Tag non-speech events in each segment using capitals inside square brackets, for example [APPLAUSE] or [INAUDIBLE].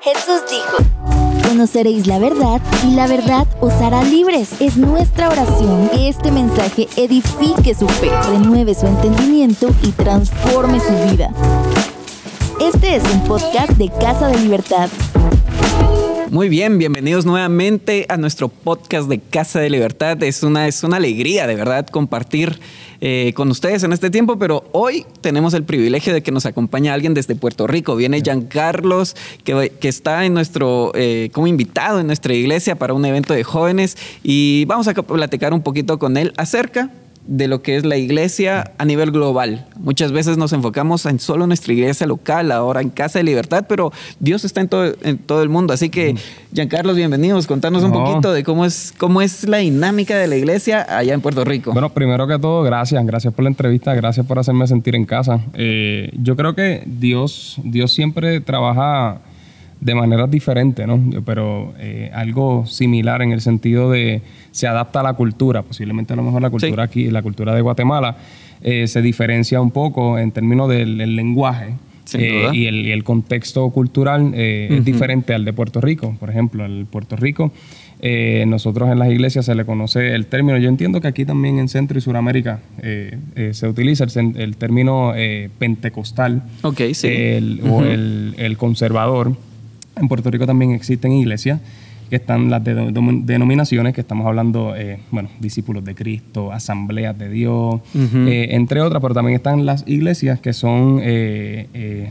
Jesús dijo, conoceréis la verdad y la verdad os hará libres. Es nuestra oración que este mensaje edifique su fe, renueve su entendimiento y transforme su vida. Este es un podcast de Casa de Libertad. Muy bien, bienvenidos nuevamente a nuestro podcast de Casa de Libertad. Es una, es una alegría, de verdad, compartir eh, con ustedes en este tiempo, pero hoy tenemos el privilegio de que nos acompaña alguien desde Puerto Rico. Viene Giancarlos, que, que está en nuestro, eh, como invitado en nuestra iglesia para un evento de jóvenes y vamos a platicar un poquito con él acerca de lo que es la iglesia a nivel global. Muchas veces nos enfocamos en solo nuestra iglesia local, ahora en Casa de Libertad, pero Dios está en todo, en todo el mundo. Así que, Giancarlos, bienvenidos. Contanos un poquito de cómo es, cómo es la dinámica de la iglesia allá en Puerto Rico. Bueno, primero que todo, gracias. Gracias por la entrevista, gracias por hacerme sentir en casa. Eh, yo creo que Dios, Dios siempre trabaja de maneras diferentes, ¿no? Pero eh, algo similar en el sentido de se adapta a la cultura, posiblemente a lo mejor la cultura aquí, la cultura de Guatemala, eh, se diferencia un poco en términos del, lenguaje. Eh, y, el, contexto cultural es diferente al de Puerto Rico. Por ejemplo, al Puerto Rico, nosotros en las iglesias se le conoce el término, yo entiendo que aquí también en Centro y Suramérica se utiliza el, término pentecostal okay, sí. o el conservador en Puerto Rico también existen iglesias que están las denominaciones que estamos hablando, eh, bueno, discípulos de Cristo, asambleas de Dios, eh, entre otras, pero también están las iglesias que son eh,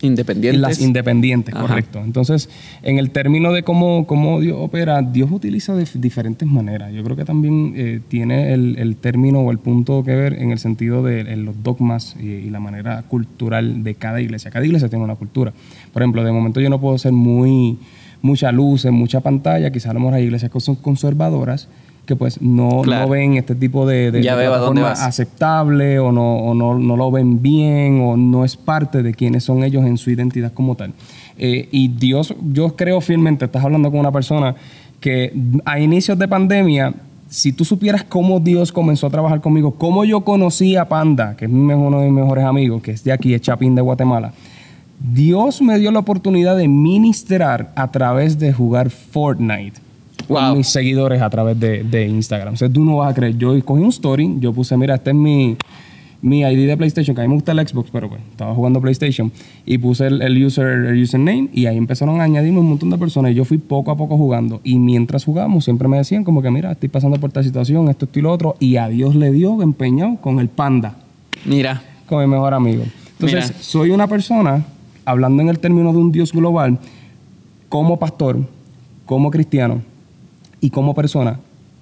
independientes. Las independientes, correcto. Entonces, en el término de cómo, cómo Dios opera, Dios utiliza de diferentes maneras. Yo creo que también tiene el, término o el punto que ver en el sentido de los dogmas y, y la manera cultural de cada iglesia. Cada iglesia tiene una cultura. Por ejemplo, de momento yo no puedo ser muy mucha luz, en mucha pantalla, quizás a lo mejor hay iglesias que son conservadoras que pues no, no ven este tipo de, de, forma aceptable o, no, o no, no, lo ven bien o no es parte de quiénes son ellos en su identidad como tal. Eh, y Dios, yo creo firmemente, estás hablando con una persona que a inicios de pandemia si tú supieras cómo Dios comenzó a trabajar conmigo, cómo yo conocí a Panda, que es uno de mis mejores amigos, que es de aquí, es Chapín de Guatemala, Dios me dio la oportunidad de ministrar a través de jugar Fortnite. Con mis seguidores a través de, Instagram. O sea, tú no vas a creer. Yo cogí un story, yo puse, mira, este es mi, mi ID de PlayStation, que a mí me gusta el Xbox, pero pues estaba jugando PlayStation. Y puse el, user, el username y ahí empezaron a añadirme un montón de personas. Y yo fui poco a poco jugando. Y mientras jugábamos, siempre me decían como que, mira, estoy pasando por esta situación, esto, esto y lo otro. Y a Dios le dio empeñado con el panda. Mira. Con mi mejor amigo. Entonces, soy una persona hablando en el término de un Dios global, como pastor, como cristiano y como persona,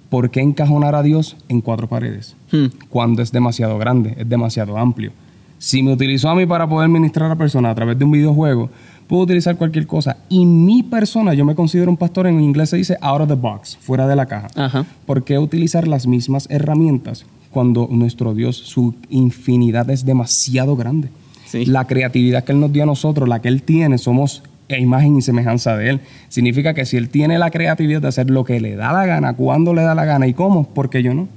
¿por qué encajonar a Dios en cuatro paredes? Hmm. Cuando es demasiado grande, es demasiado amplio. Si me utilizó a mí para poder ministrar a personas a través de un videojuego, puedo utilizar cualquier cosa. Y mi persona, yo me considero un pastor, en inglés se dice out of the box, fuera de la caja. ¿Por qué utilizar las mismas herramientas cuando nuestro Dios, su infinidad es demasiado grande? La creatividad que Él nos dio a nosotros, la que Él tiene, somos imagen y semejanza de Él. Significa que si Él tiene la creatividad de hacer lo que le da la gana, cuando le da la gana y cómo, ¿por qué yo no?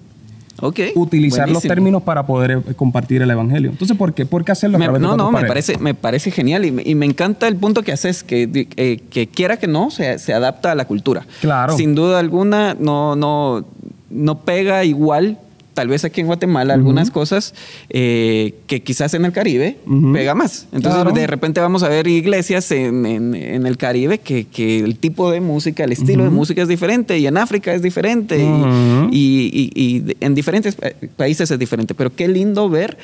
Okay, utilizar los términos para poder eh, compartir el evangelio. Entonces, ¿por qué, ¿Por qué hacerlo? A no, no, me parece, me parece genial y me, encanta el punto que haces, que, eh, que quiera que no, se, se, adapta a la cultura. Claro. Sin duda alguna, no, no, no pega igual tal vez aquí en Guatemala algunas cosas eh, que quizás en el Caribe pega más. Entonces de repente vamos a ver iglesias en, el Caribe que, el tipo de música, el estilo de música es diferente y en África es diferente y, en diferentes países es diferente. Pero qué lindo ver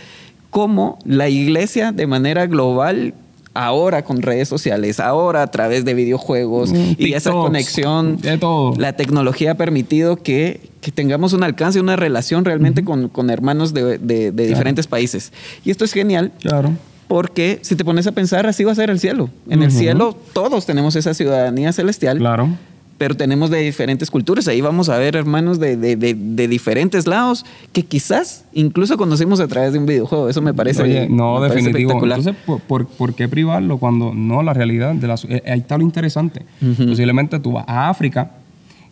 cómo la iglesia de manera global ahora con redes sociales, ahora a través de videojuegos mm, y esa conexión, de todo. la tecnología ha permitido que, tengamos un alcance, una relación realmente con, hermanos de, diferentes países. Y esto es genial. Claro. Porque si te pones a pensar, así va a ser el cielo. En el cielo todos tenemos esa ciudadanía celestial. Claro pero tenemos de diferentes culturas. Ahí vamos a ver hermanos de, diferentes lados que quizás incluso conocimos a través de un videojuego. Eso me parece. Oye, no, definitivo. Entonces, ¿por, qué privarlo cuando no la realidad? De la, eh, ahí está lo interesante. Posiblemente tú vas a África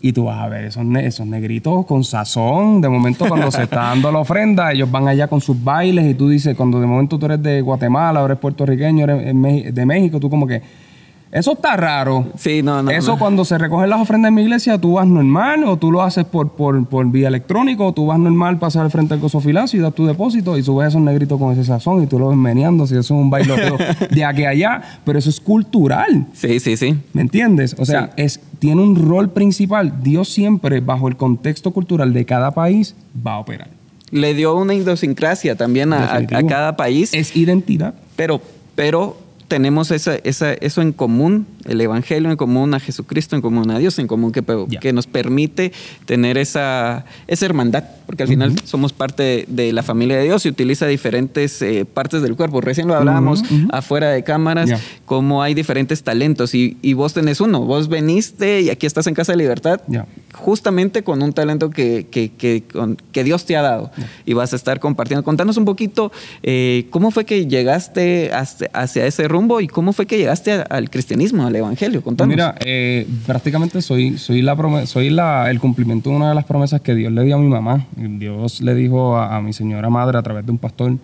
y tú vas a ver esos, esos negritos con sazón. De momento, cuando se está dando la ofrenda, [LAUGHS] ellos van allá con sus bailes y tú dices, cuando de momento tú eres de Guatemala, o eres puertorriqueño, eres de México, tú como que Eso está raro. Sí, no, no. Eso no. cuando se recogen las ofrendas en mi iglesia, tú vas normal o tú lo haces por, por, por vía electrónica o tú vas normal, pasar al frente del gozofilazo y das tu depósito y subes esos negritos con ese sazón y tú lo ves meneando, si eso es un bailoteo [LAUGHS] de aquí a allá, pero eso es cultural. Sí, sí, sí. ¿Me entiendes? O sea, Sí. es, tiene un rol principal. Dios siempre, bajo el contexto cultural de cada país, va a operar. Le dio una idiosincrasia también a, a- cada país. Es identidad. Pero, pero tenemos esa, esa- eso en común, el Evangelio en común, a Jesucristo en común, a Dios en común, que, Ya. que nos permite tener esa, esa hermandad, porque al final somos parte de, la familia de Dios y utiliza diferentes eh, partes del cuerpo. Recién lo hablábamos afuera de cámaras, Ya. cómo hay diferentes talentos y, y vos tenés uno, vos veniste y aquí estás en Casa de Libertad. Ya. Justamente con un talento que, que- que- con- que Dios te ha dado y vas a estar compartiendo. Contanos un poquito eh, cómo fue que llegaste hacia, hacia ese rumbo y cómo fue que llegaste a- al cristianismo, al evangelio. Contanos. Mira, eh, prácticamente soy, soy, la prome- soy la, el cumplimiento de una de las promesas que Dios le dio a mi mamá. Dios le dijo a, a mi señora madre a través de un pastor,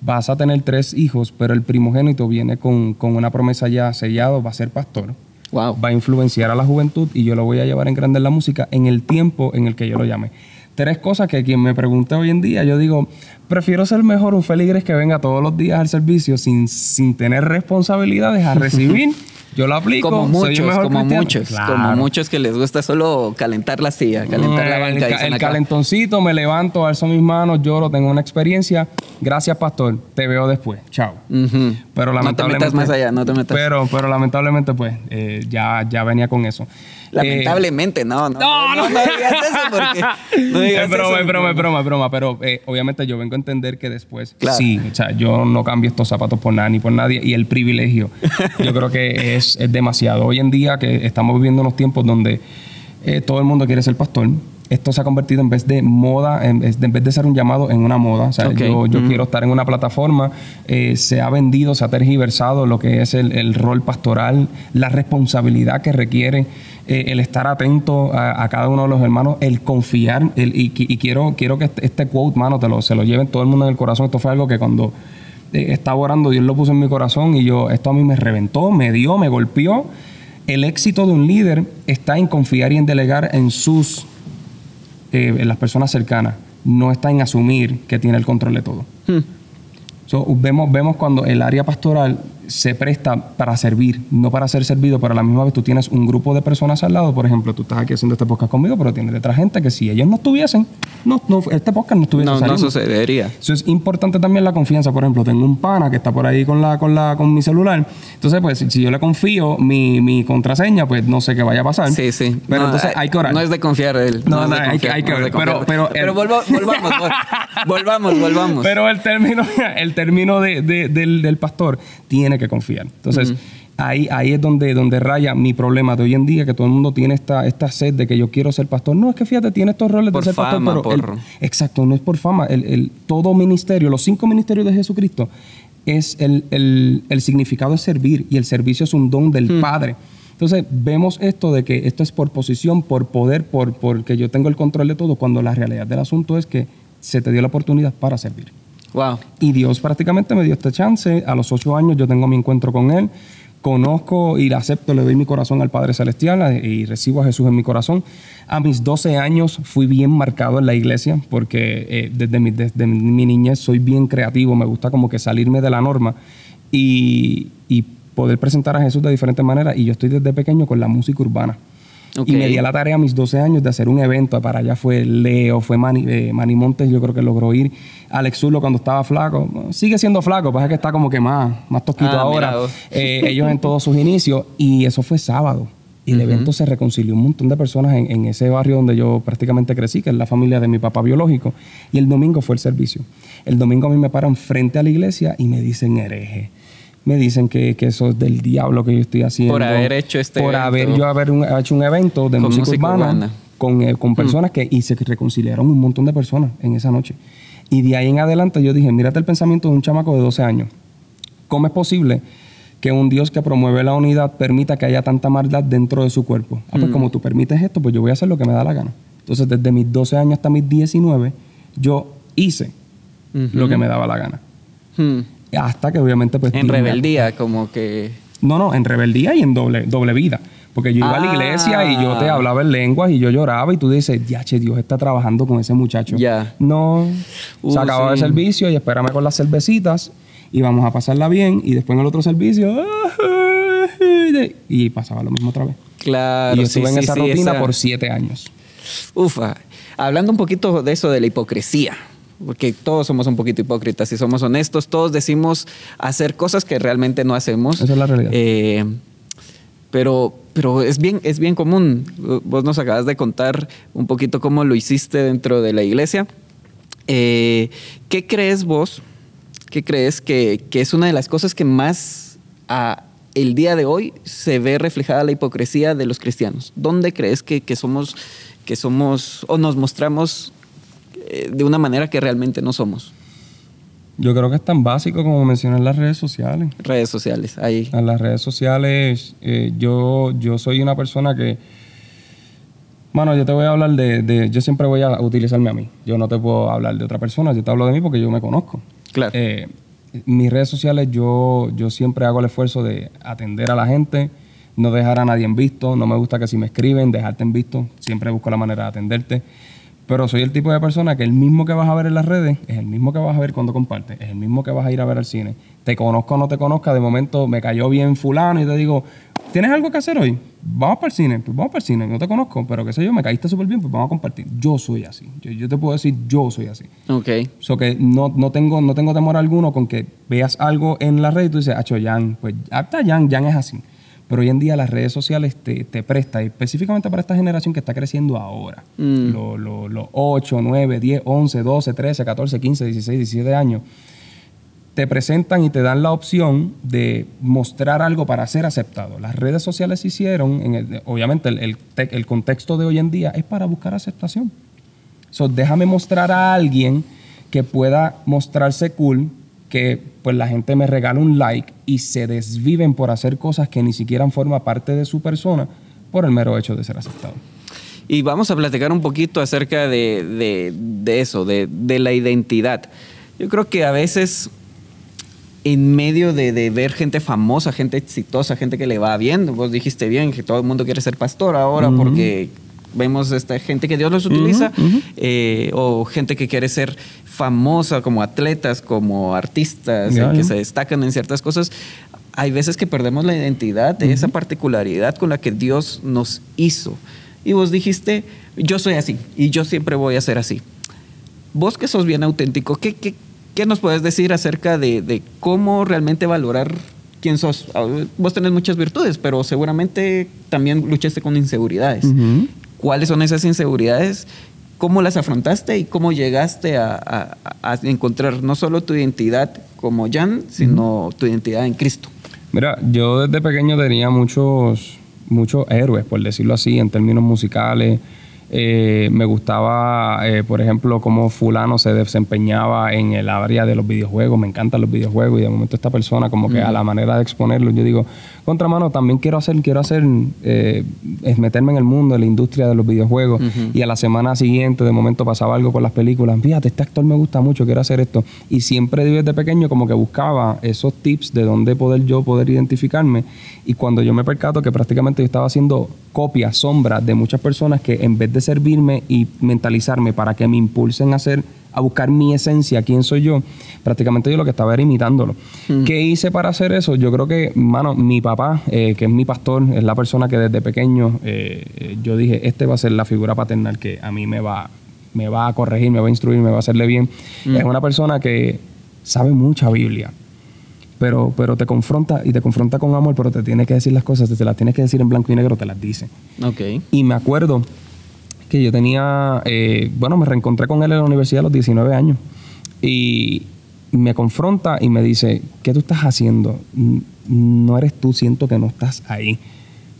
vas a tener tres hijos, pero el primogénito viene con, con una promesa ya sellado, va a ser pastor. Wow. Va a influenciar a la juventud y yo lo voy a llevar en grande en la música en el tiempo en el que yo lo llame. Tres cosas que quien me pregunte hoy en día, yo digo, prefiero ser mejor un feligres que venga todos los días al servicio sin, sin tener responsabilidades a [LAUGHS] recibir. Yo lo aplico. Como muchos, como cristiano. muchos, Claro. como muchos que les gusta solo calentar la silla, calentar la Mm, banca. El, ca- el calentoncito, me levanto, alzo mis manos, lloro, tengo una experiencia. Gracias, pastor. Te veo después. Chao. Pero no te lamentablemente. metas más allá, no te metas. Pero, pero lamentablemente, pues, eh, ya, ya venía con eso. Eh, Lamentablemente, no, no, No, no, no. no digas eso porque [LAUGHS] no digas es broma, eso. es broma, es broma, es broma. Pero eh, obviamente yo vengo a entender que después, Claro. sí, o sea, yo no cambio estos zapatos por nada ni por nadie. Y el privilegio, [LAUGHS] yo creo que es, es demasiado. Hoy en día que estamos viviendo unos tiempos donde eh, todo el mundo quiere ser pastor. Esto se ha convertido en vez de moda, en vez de, en vez de ser un llamado en una moda. O sea, yo, quiero estar en una plataforma. eh, se ha vendido, se ha tergiversado lo que es el, el rol pastoral, la responsabilidad que requiere eh, el estar atento a, a cada uno de los hermanos, el confiar. el- y, y quiero, quiero que este, este quote, mano, te lo, se lo lleven todo el mundo en el corazón. Esto fue algo que cuando estaba orando, Dios lo puso en mi corazón y yo, esto a mí me reventó, me dio, me golpeó. El éxito de un líder está en confiar y en delegar en sus, eh, en las personas cercanas. No está en asumir que tiene el control de todo. Hmm. So, vemos, vemos cuando el área pastoral se presta para servir, no para ser servido, pero a la misma vez tú tienes un grupo de personas al lado, por ejemplo, tú estás aquí haciendo este podcast conmigo, pero tienes detrás gente que si ellos no estuviesen, no, no- este podcast no estuviese No, no saliendo. sucedería. Eso es importante también la confianza. Por ejemplo, tengo un pana que está por ahí con la, con la, con mi celular. Entonces, pues, si, yo le confío mi, mi contraseña, pues no sé qué vaya a pasar. Sí, sí. Pero No, entonces hay que orar. No es de confiar él. No, no, hay que- confiar, hay que no. Pero- pero- pero volva- volvamos, vol- [LAUGHS] volvamos, volvamos. Pero el término, [LAUGHS] el término de- de- del, del pastor tiene que confiar. Entonces, ahí, ahí es donde, donde raya mi problema de hoy en día, que todo el mundo tiene esta, esta sed de que yo quiero ser pastor. No, es que fíjate, tiene estos roles Por de ser fama, pastor, pero por- el- exacto, no es por fama. El, el- todo ministerio, los cinco ministerios de Jesucristo, es el, el- el significado es servir y el servicio es un don del Padre. Entonces, vemos esto de que esto es por posición, por poder, por porque yo tengo el control de todo, cuando la realidad del asunto es que se te dio la oportunidad para servir. Wow. Y Dios prácticamente me dio este chance. A los ocho años yo tengo mi encuentro con Él. Conozco y le acepto, le doy mi corazón al Padre Celestial eh, y recibo a Jesús en mi corazón. A mis 12 años fui bien marcado en la iglesia porque eh, desde, mi, desde mi niñez soy bien creativo, me gusta como que salirme de la norma y, y poder presentar a Jesús de diferentes maneras. Y yo estoy desde pequeño con la música urbana. Y me di a la tarea a mis 12 años de hacer un evento. Para allá fue Leo, fue Manny, eh, Manny Montes, yo creo que logró ir. Alex Zulo cuando estaba flaco. Sigue siendo flaco, pasa que está como que más, más tosquito Ah, ahora. Eh, ellos en todos sus inicios. Y eso fue sábado. Y el evento se reconcilió un montón de personas en, en ese barrio donde yo prácticamente crecí, que es la familia de mi papá biológico. Y el domingo fue el servicio. El domingo a mí me paran frente a la iglesia y me dicen hereje. Me dicen que, que eso es del diablo que yo estoy haciendo. Por haber hecho este Por evento. haber yo haber un- hecho un evento de música, música urbana, urbana. con, eh, con personas que y se reconciliaron un montón de personas en esa noche. Y de ahí en adelante yo dije, mírate el pensamiento de un chamaco de 12 años. ¿Cómo es posible que un Dios que promueve la unidad permita que haya tanta maldad dentro de su cuerpo? Ah, pues como tú permites esto, pues yo voy a hacer lo que me da la gana. Entonces, desde mis 12 años hasta mis 19, yo hice lo que me daba la gana. Hmm. Hasta que obviamente pues... En rebeldía, como que No, no, en rebeldía y en doble, doble vida. Porque yo iba a la iglesia y yo te Ah. hablaba en lenguas y yo lloraba y tú dices, ya, che, Dios está trabajando con ese muchacho. Ya. No, Uh, se acababa sí. el servicio y espérame con las cervecitas y vamos a pasarla bien y después en el otro servicio y pasaba lo mismo otra vez. Claro. y yo sí, estuve en sí, esa rutina esa- por siete años. Ufa. Hablando un poquito de eso de la hipocresía. Porque todos somos un poquito hipócritas, si somos honestos, todos decimos hacer cosas que realmente no hacemos. Esa es la realidad. Eh, pero, pero es bien, es bien común. Vos nos acabas de contar un poquito cómo lo hiciste dentro de la iglesia. Eh, ¿Qué crees vos? ¿Qué crees que, que es una de las cosas que más a el día de hoy se ve reflejada la hipocresía de los cristianos? ¿Dónde crees que, que somos, que somos o nos mostramos eh, de una manera que realmente no somos? Yo creo que es tan básico como mencionar las redes sociales. Redes sociales, ahí. En las redes sociales, eh, yo, yo soy una persona que. Mano, yo te voy a hablar de, de- Yo siempre voy a utilizarme a mí. Yo no te puedo hablar de otra persona. Yo te hablo de mí porque yo me conozco. Claro. Eh, mis redes sociales, yo, yo siempre hago el esfuerzo de atender a la gente, no dejar a nadie en visto. No me gusta que si me escriben, dejarte en visto. Siempre busco la manera de atenderte. Pero soy el tipo de persona que el mismo que vas a ver en las redes es el mismo que vas a ver cuando compartes, es el mismo que vas a ir a ver al cine. Te conozco o no te conozca, de momento me cayó bien fulano y te digo, ¿tienes algo que hacer hoy? Vamos para el cine, pues vamos para el cine, no te conozco, pero qué sé yo, me caíste súper bien, pues vamos a compartir. Yo soy así, yo, yo te puedo decir, yo soy así. Ok. So que no, no, tengo, no tengo temor alguno con que veas algo en la red y tú dices, Acho, Jan, pues hasta Jan, Jan es así. Pero hoy en día las redes sociales te, te prestan, específicamente para esta generación que está creciendo ahora. Mm. Los lo, los 8, 9, 10, 11, 12, 13, 14, 15, 16, 17 años. Te presentan y te dan la opción de mostrar algo para ser aceptado. Las redes sociales hicieron, en el- obviamente el, el te- el contexto de hoy en día es para buscar aceptación. So, déjame mostrar a alguien que pueda mostrarse cool, que pues la gente me regala un like y se desviven por hacer cosas que ni siquiera forman parte de su persona por el mero hecho de ser aceptado. Y vamos a platicar un poquito acerca de, de- de eso, de, de la identidad. Yo creo que a veces en medio de, de ver gente famosa, gente exitosa, gente que le va bien, vos dijiste bien que todo el mundo quiere ser pastor ahora porque vemos esta gente que Dios los utiliza, eh, o gente que quiere ser famosa como atletas, como artistas, Ya, eh, que ya. se destacan en ciertas cosas. Hay veces que perdemos la identidad de esa particularidad con la que Dios nos hizo. Y vos dijiste, yo soy así y yo siempre voy a ser así. Vos que sos bien auténtico, ¿qué, qué, qué nos puedes decir acerca de, de cómo realmente valorar quién sos? Ah, Vos tenés muchas virtudes, pero seguramente también luchaste con inseguridades. Ujú. ¿Cuáles son esas inseguridades? ¿Cómo las afrontaste y cómo llegaste a, a- a encontrar no solo tu identidad como Jan, sino tu identidad en Cristo? Mira, yo desde pequeño tenía muchos, muchos héroes, por decirlo así, en términos musicales. Eh, me gustaba, eh, por ejemplo, cómo fulano se desempeñaba en el área de los videojuegos. Me encantan los videojuegos y de momento esta persona como que a la manera de exponerlo, yo digo, contramano, también quiero hacer, quiero hacer, eh, es meterme en el mundo, en la industria de los videojuegos. Y a la semana siguiente de momento pasaba algo con las películas. Fíjate, este actor me gusta mucho, quiero hacer esto. Y siempre desde pequeño como que buscaba esos tips de dónde poder yo poder identificarme. Y cuando yo me percato que prácticamente yo estaba haciendo copias, sombras de muchas personas que en vez de servirme y mentalizarme para que me impulsen a hacer a buscar mi esencia, quién soy yo, prácticamente yo lo que estaba era imitándolo. ¿Qué hice para hacer eso? Yo creo que, mano, mi papá, eh, que es mi pastor, es la persona que desde pequeño eh, eh, yo dije, este va a ser la figura paternal que a mí me va, me va a corregir, me va a instruir, me va a hacerle bien. Es una persona que sabe mucha Biblia pero, pero te confronta y te confronta con amor, pero te tiene que decir las cosas, te las tienes que decir en blanco y negro, te las dice. Ok. Y me acuerdo que yo tenía, eh, bueno, me reencontré con él en la universidad a los 19 años y me confronta y me dice, ¿qué tú estás haciendo? No eres tú, siento que no estás ahí.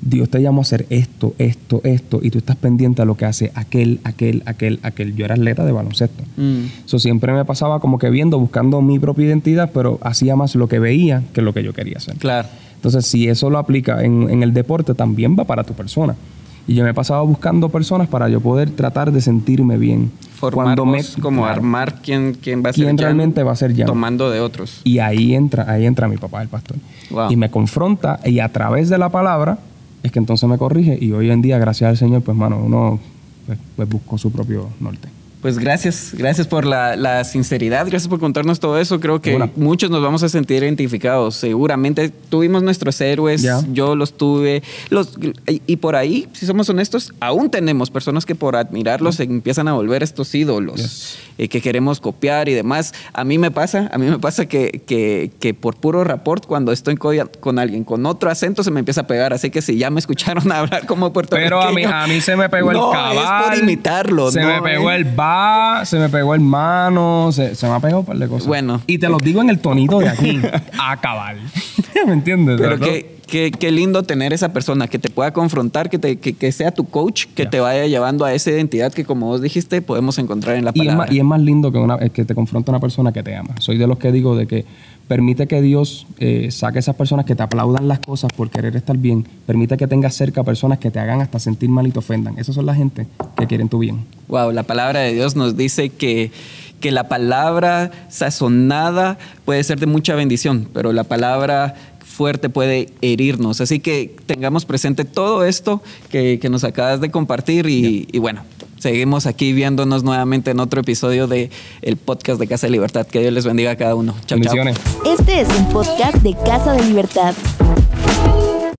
Dios te llamó a hacer esto, esto, esto, y tú estás pendiente a lo que hace aquel, aquel, aquel, aquel. Yo era atleta de baloncesto. Mm. Eso siempre me pasaba como que viendo, buscando mi propia identidad, pero hacía más lo que veía que lo que yo quería hacer. Claro. Entonces, si eso lo aplica en, en el deporte, también va para tu persona. Y yo me he pasado buscando personas para yo poder tratar de sentirme bien. Cuando me, como armar quién, quién va a ser quién realmente va a ser ya tomando de otros. Y ahí entra, ahí entra mi papá, el pastor. Y me confronta y a través de la palabra es que entonces me corrige y hoy en día, gracias al Señor, pues mano, uno pues, pues buscó su propio norte. Pues gracias, gracias por la, sinceridad, gracias por contarnos todo eso. Creo que muchos nos vamos a sentir identificados. Seguramente tuvimos nuestros héroes, yo los tuve, los, y, por ahí, si somos honestos, aún tenemos personas que por admirarlos se empiezan a volver estos ídolos eh, que queremos copiar y demás. A mí me pasa, a mí me pasa que, que, por puro rapport, cuando estoy con, alguien con otro acento, se me empieza a pegar. Así que si ya me escucharon [LAUGHS] hablar como puertorriqueño... Pero a mí, a mí se me pegó el cabal. es por imitarlo. Se me pegó el se me pegó el mano, se, me ha pegado un par de cosas. Bueno. Y te lo digo en el tonito de aquí, a cabal. [LAUGHS] ¿Me entiendes? Pero qué, qué, lindo tener esa persona que te pueda confrontar, que, te, que, sea tu coach, que te vaya llevando a esa identidad que, como vos dijiste, podemos encontrar en la palabra. Y es más, y es más lindo que, una, que te confronte una persona que te ama. Soy de los que digo de que Permite que Dios eh, saque esas personas que te aplaudan las cosas por querer estar bien. Permite que tengas cerca personas que te hagan hasta sentir mal y te ofendan. Esas son la gente que quieren tu bien. Wow, la palabra de Dios nos dice que, que la palabra sazonada puede ser de mucha bendición, pero la palabra fuerte puede herirnos. Así que tengamos presente todo esto que, nos acabas de compartir y, y bueno, Seguimos aquí viéndonos nuevamente en otro episodio de el podcast de Casa de Libertad. Que Dios les bendiga a cada uno. Chao, chao. Este es un podcast de Casa de Libertad.